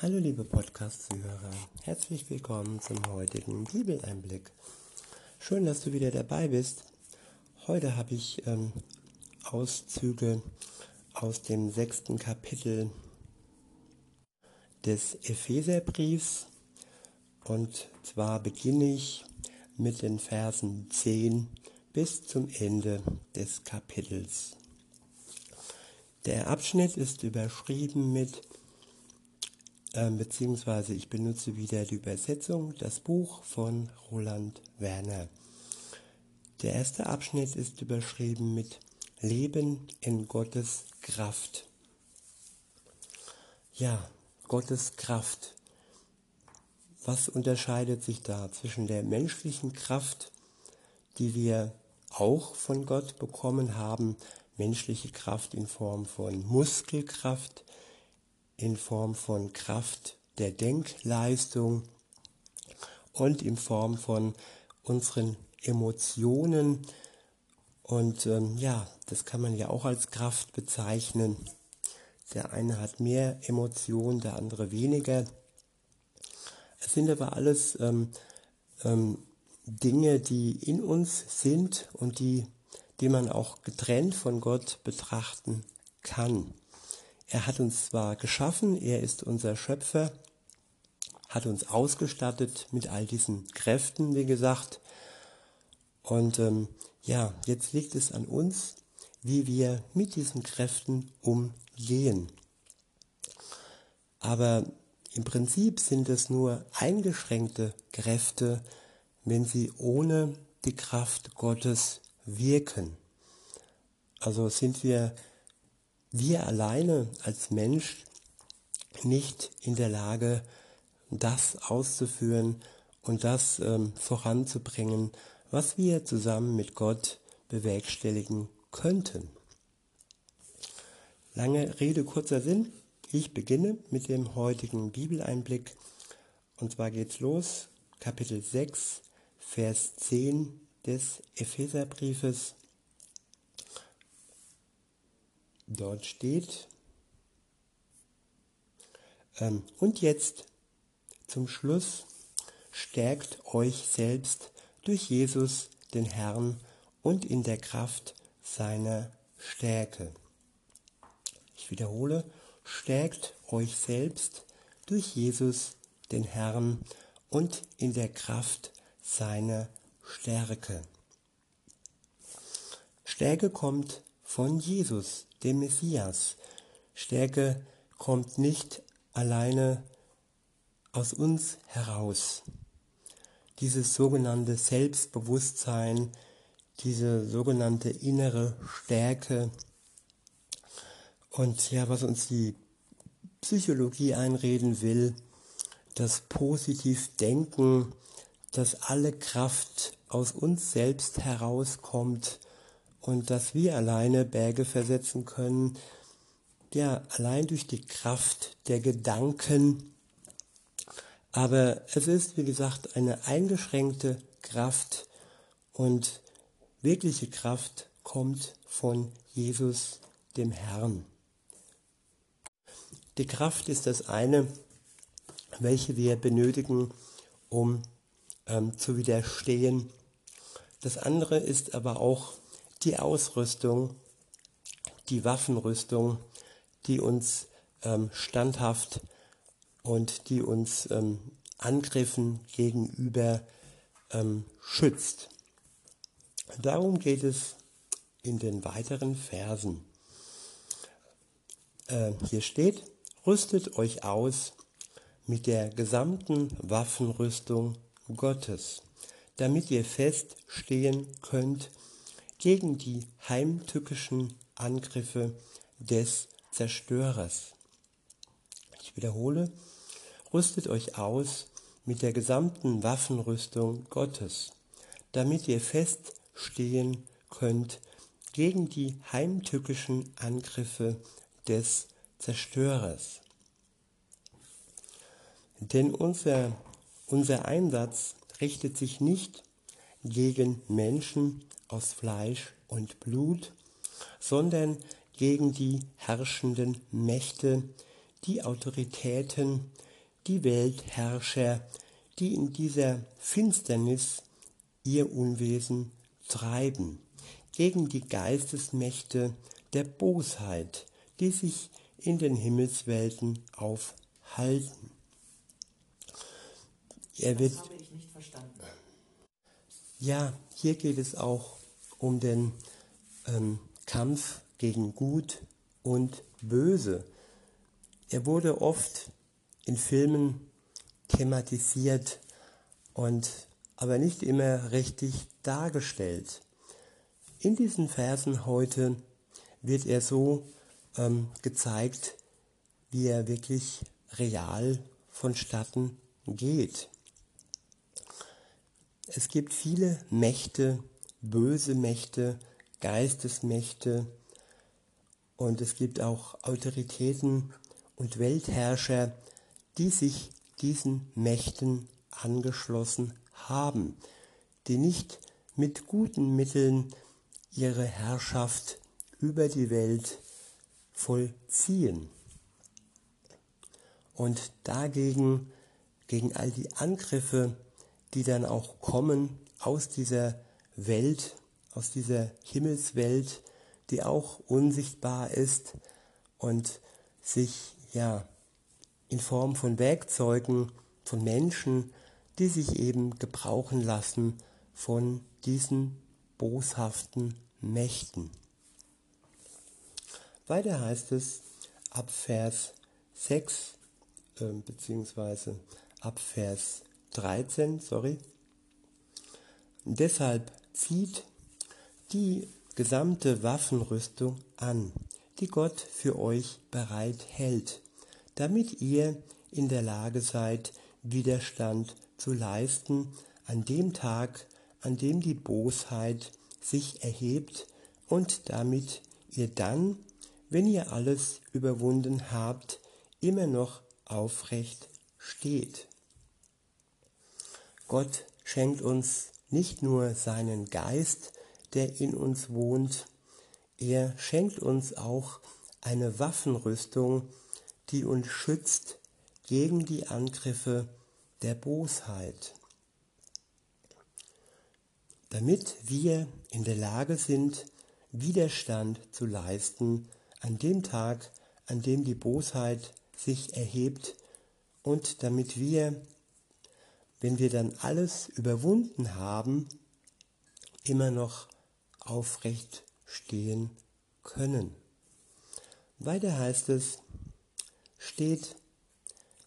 Hallo liebe Podcast-Zuhörer, herzlich willkommen zum heutigen Bibeleinblick. Schön, dass du wieder dabei bist. Heute habe ich ähm, Auszüge aus dem sechsten Kapitel des Epheserbriefs und zwar beginne ich mit den Versen 10 bis zum Ende des Kapitels. Der Abschnitt ist überschrieben mit, äh, beziehungsweise ich benutze wieder die Übersetzung, das Buch von Roland Werner. Der erste Abschnitt ist überschrieben mit Leben in Gottes Kraft. Ja, Gottes Kraft. Was unterscheidet sich da zwischen der menschlichen Kraft, die wir auch von Gott bekommen haben, menschliche Kraft in Form von Muskelkraft, in Form von Kraft der Denkleistung und in Form von unseren Emotionen. Und ähm, ja, das kann man ja auch als Kraft bezeichnen. Der eine hat mehr Emotionen, der andere weniger. Es sind aber alles ähm, ähm, Dinge, die in uns sind und die die man auch getrennt von Gott betrachten kann. Er hat uns zwar geschaffen, er ist unser Schöpfer, hat uns ausgestattet mit all diesen Kräften, wie gesagt. Und ähm, ja, jetzt liegt es an uns, wie wir mit diesen Kräften umgehen. Aber im Prinzip sind es nur eingeschränkte Kräfte, wenn sie ohne die Kraft Gottes wirken. Also sind wir, wir alleine als Mensch nicht in der Lage, das auszuführen und das ähm, voranzubringen, was wir zusammen mit Gott bewerkstelligen könnten. Lange Rede, kurzer Sinn. Ich beginne mit dem heutigen Bibeleinblick. Und zwar geht's los, Kapitel 6, Vers 10 des Epheserbriefes. Dort steht, ähm, und jetzt zum Schluss, stärkt euch selbst durch Jesus, den Herrn, und in der Kraft seiner Stärke. Ich wiederhole, stärkt euch selbst durch Jesus, den Herrn, und in der Kraft seiner Stärke. Stärke kommt von Jesus, dem Messias. Stärke kommt nicht alleine aus uns heraus. Dieses sogenannte Selbstbewusstsein, diese sogenannte innere Stärke und ja, was uns die Psychologie einreden will, das positiv Denken, dass alle Kraft aus uns selbst herauskommt und dass wir alleine Berge versetzen können, ja, allein durch die Kraft der Gedanken. Aber es ist, wie gesagt, eine eingeschränkte Kraft und wirkliche Kraft kommt von Jesus, dem Herrn. Die Kraft ist das eine, welche wir benötigen, um ähm, zu widerstehen. Das andere ist aber auch die Ausrüstung, die Waffenrüstung, die uns ähm, standhaft und die uns ähm, Angriffen gegenüber ähm, schützt. Darum geht es in den weiteren Versen. Äh, hier steht, rüstet euch aus mit der gesamten Waffenrüstung Gottes, damit ihr fest stehen könnt gegen die heimtückischen Angriffe des Zerstörers. Ich wiederhole, rüstet euch aus mit der gesamten Waffenrüstung Gottes, damit ihr fest stehen könnt gegen die heimtückischen Angriffe des Zerstörers. Denn unser unser Einsatz richtet sich nicht gegen Menschen aus Fleisch und Blut, sondern gegen die herrschenden Mächte, die Autoritäten, die Weltherrscher, die in dieser Finsternis ihr Unwesen treiben, gegen die Geistesmächte der Bosheit, die sich in den Himmelswelten aufhalten. Er wird, das habe ich nicht verstanden. Ja, hier geht es auch um den ähm, Kampf gegen Gut und Böse. Er wurde oft in Filmen thematisiert und aber nicht immer richtig dargestellt. In diesen Versen heute wird er so ähm, gezeigt, wie er wirklich real vonstatten geht. Es gibt viele Mächte, böse Mächte, Geistesmächte und es gibt auch Autoritäten und Weltherrscher, die sich diesen Mächten angeschlossen haben, die nicht mit guten Mitteln ihre Herrschaft über die Welt vollziehen. Und dagegen, gegen all die Angriffe, die dann auch kommen aus dieser Welt, aus dieser Himmelswelt, die auch unsichtbar ist und sich ja in Form von Werkzeugen, von Menschen, die sich eben gebrauchen lassen von diesen boshaften Mächten. Weiter heißt es ab Vers 6 äh, beziehungsweise ab Vers 13, sorry. Deshalb zieht die gesamte Waffenrüstung an, die Gott für euch bereit hält, damit ihr in der Lage seid, Widerstand zu leisten an dem Tag, an dem die Bosheit sich erhebt und damit ihr dann, wenn ihr alles überwunden habt, immer noch aufrecht steht. Gott schenkt uns nicht nur seinen Geist, der in uns wohnt, er schenkt uns auch eine Waffenrüstung, die uns schützt gegen die Angriffe der Bosheit, damit wir in der Lage sind, Widerstand zu leisten an dem Tag, an dem die Bosheit sich erhebt und damit wir, wenn wir dann alles überwunden haben, immer noch aufrecht stehen können. Weiter heißt es, steht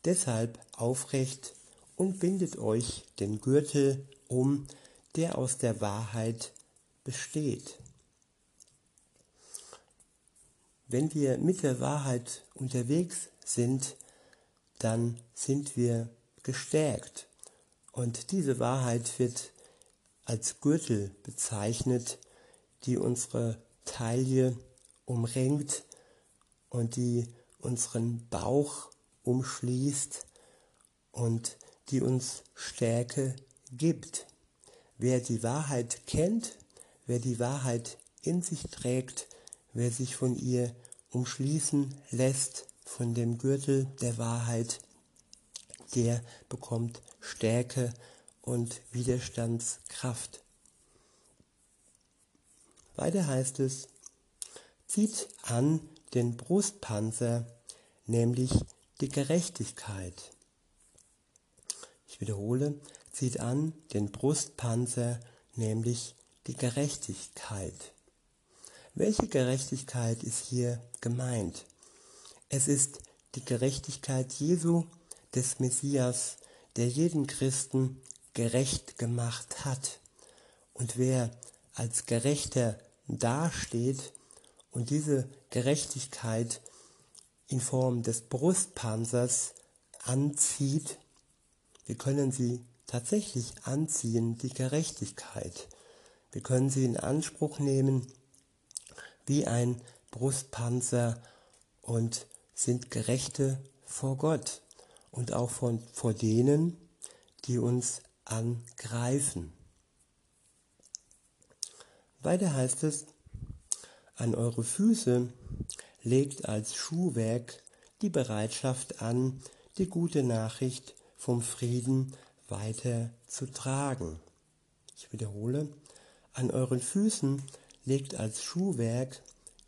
deshalb aufrecht und bindet euch den Gürtel um, der aus der Wahrheit besteht. Wenn wir mit der Wahrheit unterwegs sind, dann sind wir gestärkt. Und diese Wahrheit wird als Gürtel bezeichnet, die unsere Taille umringt und die unseren Bauch umschließt und die uns Stärke gibt. Wer die Wahrheit kennt, wer die Wahrheit in sich trägt, wer sich von ihr umschließen lässt, von dem Gürtel der Wahrheit, der bekommt Stärke und Widerstandskraft. Weiter heißt es, zieht an den Brustpanzer, nämlich die Gerechtigkeit. Ich wiederhole, zieht an den Brustpanzer, nämlich die Gerechtigkeit. Welche Gerechtigkeit ist hier gemeint? Es ist die Gerechtigkeit Jesu, des Messias, der jeden Christen gerecht gemacht hat. Und wer als Gerechter dasteht und diese Gerechtigkeit in Form des Brustpanzers anzieht, wir können sie tatsächlich anziehen, die Gerechtigkeit. Wir können sie in Anspruch nehmen wie ein Brustpanzer und sind Gerechte vor Gott und auch von, vor denen, die uns angreifen. Weiter heißt es, an eure Füße legt als Schuhwerk die Bereitschaft an, die gute Nachricht vom Frieden weiter zu tragen. Ich wiederhole, an euren Füßen legt als Schuhwerk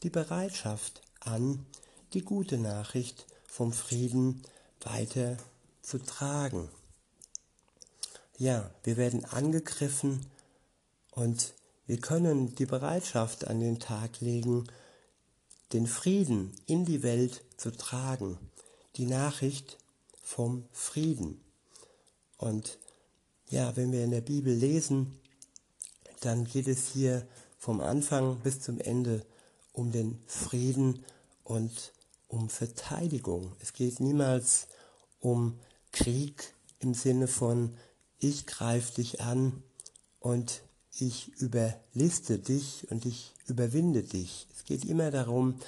die Bereitschaft an, die gute Nachricht vom Frieden weiter zu tragen. Ja, wir werden angegriffen und wir können die Bereitschaft an den Tag legen, den Frieden in die Welt zu tragen, die Nachricht vom Frieden. Und ja, wenn wir in der Bibel lesen, dann geht es hier vom Anfang bis zum Ende um den Frieden und um Verteidigung. Es geht niemals um Krieg im Sinne von ich greife dich an und ich überliste dich und ich überwinde dich. Es geht immer darum,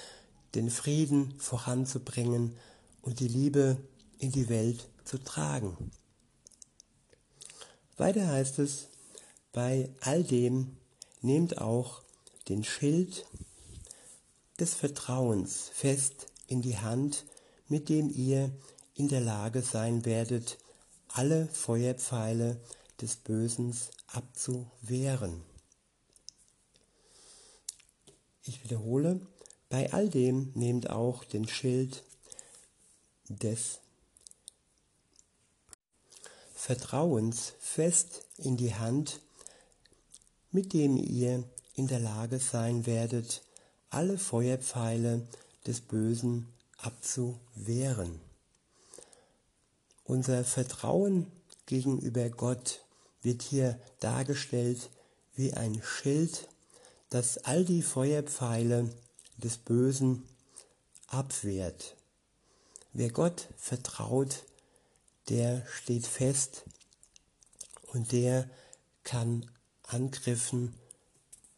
den Frieden voranzubringen und die Liebe in die Welt zu tragen. Weiter heißt es, bei all dem nehmt auch den Schild des Vertrauens fest in die Hand, mit dem ihr in der Lage sein werdet, alle Feuerpfeile des Bösen abzuwehren. Ich wiederhole, bei all dem nehmt auch den Schild des Vertrauens fest in die Hand, mit dem ihr in der Lage sein werdet, alle Feuerpfeile des Bösen abzuwehren. Unser Vertrauen gegenüber Gott wird hier dargestellt wie ein Schild, das all die Feuerpfeile des Bösen abwehrt. Wer Gott vertraut, der steht fest und der kann Angriffen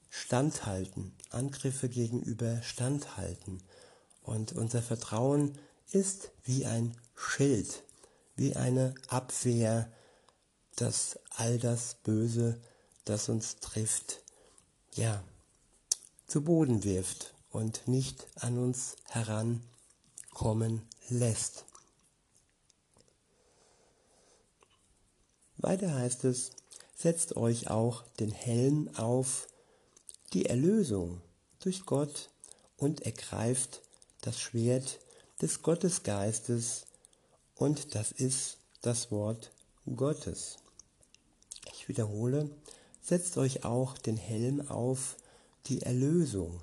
standhalten, Angriffe gegenüber standhalten. Und unser Vertrauen ist wie ein Schild, wie eine Abwehr, dass all das Böse, das uns trifft, ja, zu Boden wirft und nicht an uns herankommen lässt. Weiter heißt es, setzt euch auch den Helm auf, die Erlösung durch Gott und ergreift das Schwert des Gottesgeistes und das ist das Wort Gottes. Ich wiederhole, setzt euch auch den Helm auf, die Erlösung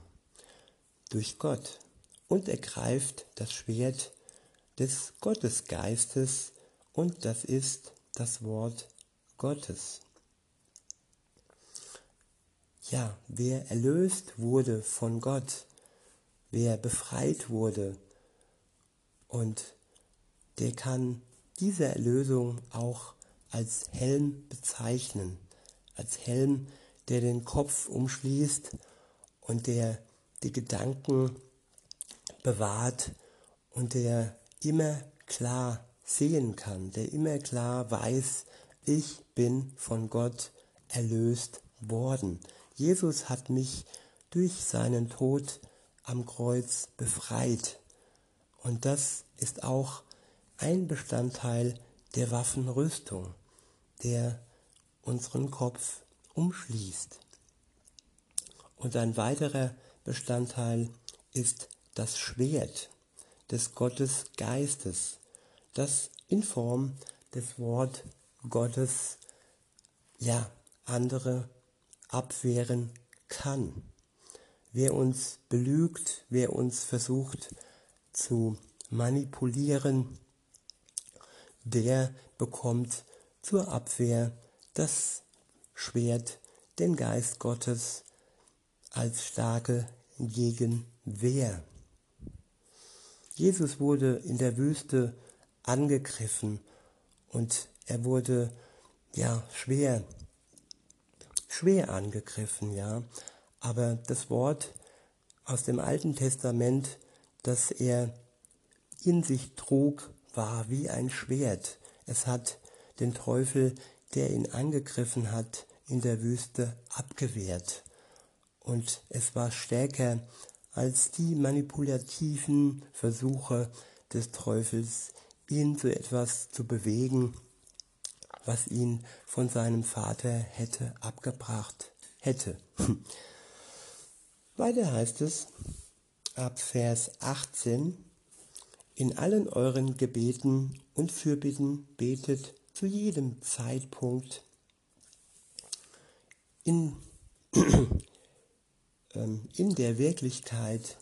durch Gott und ergreift das Schwert des Gottesgeistes und das ist das Wort Gottes. Ja, wer erlöst wurde von Gott, wer befreit wurde und der kann diese Erlösung auch als Helm bezeichnen, als Helm, der den Kopf umschließt und der die Gedanken bewahrt und der immer klar sehen kann, der immer klar weiß, ich bin von Gott erlöst worden. Jesus hat mich durch seinen Tod am Kreuz befreit. Und das ist auch ein Bestandteil der Waffenrüstung, der unseren Kopf umschließt. Und ein weiterer Bestandteil ist das Schwert des Gottes Geistes, das in Form des Wort Gottes ja andere abwehren kann. Wer uns belügt, wer uns versucht zu manipulieren, der bekommt zur Abwehr das Schwert, den Geist Gottes als starke Gegenwehr. Jesus wurde in der Wüste angegriffen und er wurde ja schwer, schwer angegriffen, ja. Aber das Wort aus dem Alten Testament, das er in sich trug, war wie ein Schwert. Es hat den Teufel, der ihn angegriffen hat, in der Wüste abgewehrt. Und es war stärker als die manipulativen Versuche des Teufels ihn zu etwas zu bewegen, was ihn von seinem Vater hätte abgebracht hätte. Weiter heißt es ab Vers 18, in allen euren Gebeten und Fürbitten betet zu jedem Zeitpunkt in, ähm, in der Wirklichkeit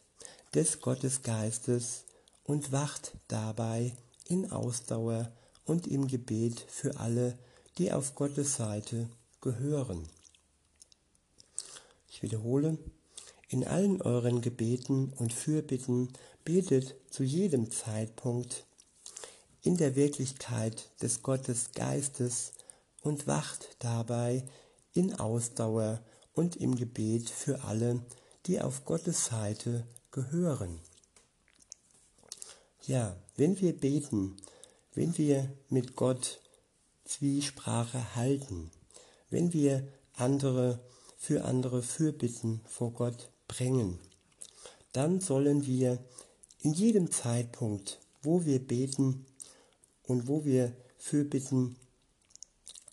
des Gottesgeistes und wacht dabei in Ausdauer und im Gebet für alle, die auf Gottes Seite gehören. Ich wiederhole, in allen euren Gebeten und Fürbitten betet zu jedem Zeitpunkt in der Wirklichkeit des Gottesgeistes und wacht dabei in Ausdauer und im Gebet für alle, die auf Gottes Seite gehören. Ja, wenn wir beten, wenn wir mit Gott Zwiesprache halten, wenn wir andere für andere Fürbitten vor Gott bringen, dann sollen wir in jedem Zeitpunkt, wo wir beten und wo wir Fürbitten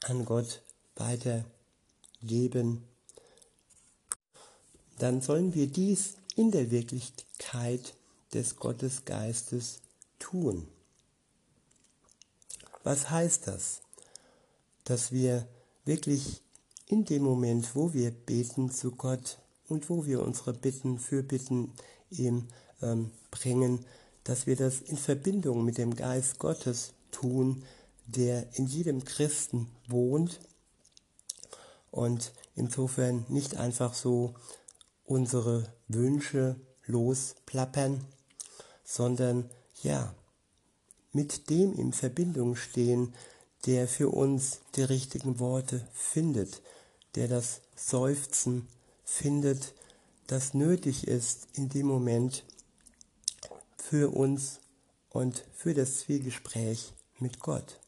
an Gott weitergeben, dann sollen wir dies in der Wirklichkeit des Gottesgeistes tun. Was heißt das? Dass wir wirklich in dem Moment, wo wir beten zu Gott und wo wir unsere Bitten, Fürbitten ihm ähm, bringen, dass wir das in Verbindung mit dem Geist Gottes tun, der in jedem Christen wohnt und insofern nicht einfach so unsere Wünsche losplappern, sondern ja, mit dem in Verbindung stehen, der für uns die richtigen Worte findet, der das Seufzen findet, das nötig ist in dem Moment für uns und für das Zwiegespräch mit Gott.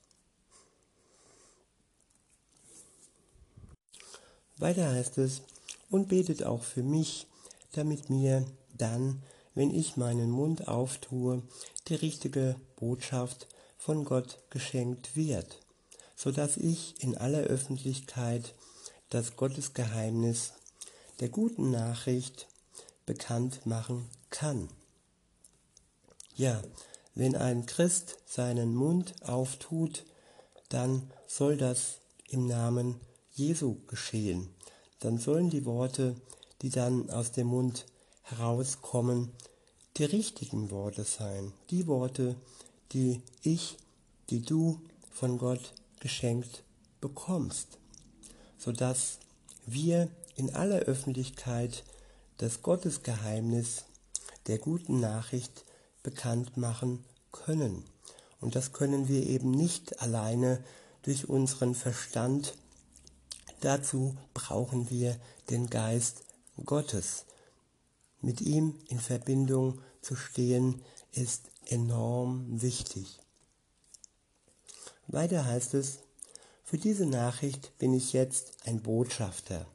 Weiter heißt es, und betet auch für mich, damit mir dann, wenn ich meinen Mund auftue, die richtige Botschaft von Gott geschenkt wird, so dass ich in aller Öffentlichkeit das Gottesgeheimnis der guten Nachricht bekannt machen kann. Ja, wenn ein Christ seinen Mund auftut, dann soll das im Namen Jesu geschehen. Dann sollen die Worte, die dann aus dem Mund herauskommen, die richtigen Worte sein. Die Worte, die ich, die du von Gott geschenkt bekommst, sodass wir in aller Öffentlichkeit das Gottesgeheimnis der guten Nachricht bekannt machen können. Und das können wir eben nicht alleine durch unseren Verstand. Dazu brauchen wir den Geist Gottes. Mit ihm in Verbindung zu stehen ist enorm wichtig. Weiter heißt es, für diese Nachricht bin ich jetzt ein Botschafter,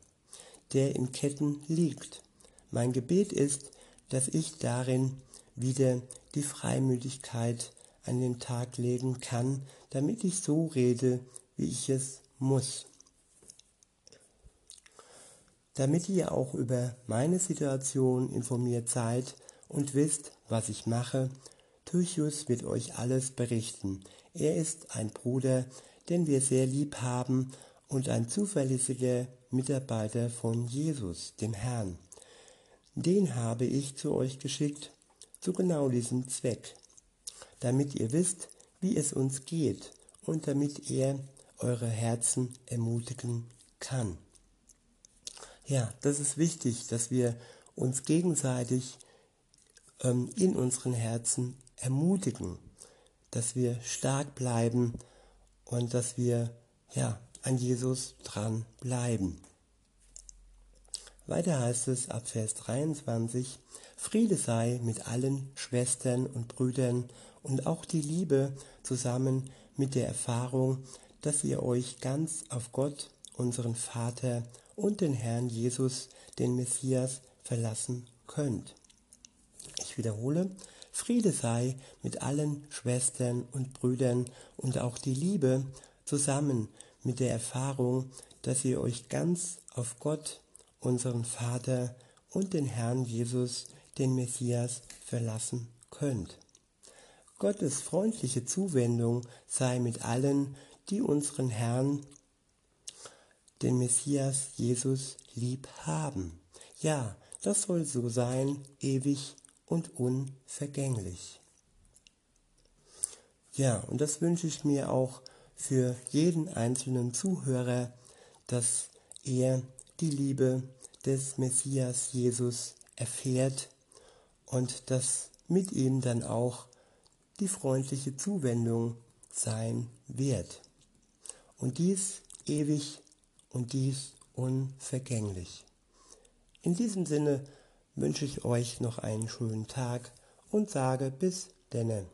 der in Ketten liegt. Mein Gebet ist, dass ich darin wieder die Freimütigkeit an den Tag legen kann, damit ich so rede, wie ich es muss. Damit ihr auch über meine Situation informiert seid und wisst, was ich mache, Tychus wird euch alles berichten. Er ist ein Bruder, den wir sehr lieb haben und ein zuverlässiger Mitarbeiter von Jesus, dem Herrn. Den habe ich zu euch geschickt, zu genau diesem Zweck, damit ihr wisst, wie es uns geht und damit er eure Herzen ermutigen kann. Ja, das ist wichtig, dass wir uns gegenseitig ähm, in unseren Herzen ermutigen, dass wir stark bleiben und dass wir ja an Jesus dran bleiben. Weiter heißt es ab Vers 23, Friede sei mit allen Schwestern und Brüdern und auch die Liebe zusammen mit der Erfahrung, dass ihr euch ganz auf Gott, unseren Vater und den Herrn Jesus, den Messias, verlassen könnt. Ich wiederhole, Friede sei mit allen Schwestern und Brüdern und auch die Liebe zusammen mit der Erfahrung, dass ihr euch ganz auf Gott, unseren Vater und den Herrn Jesus, den Messias, verlassen könnt. Gottes freundliche Zuwendung sei mit allen, die unseren Herrn, den Messias Jesus, lieb haben. Ja, das soll so sein, ewig und unvergänglich. Ja, und das wünsche ich mir auch für jeden einzelnen Zuhörer, dass er die Liebe des Messias Jesus erfährt und dass mit ihm dann auch die freundliche Zuwendung sein wird. Und dies ewig und dies unvergänglich. In diesem Sinne wünsche ich euch noch einen schönen Tag und sage bis denne.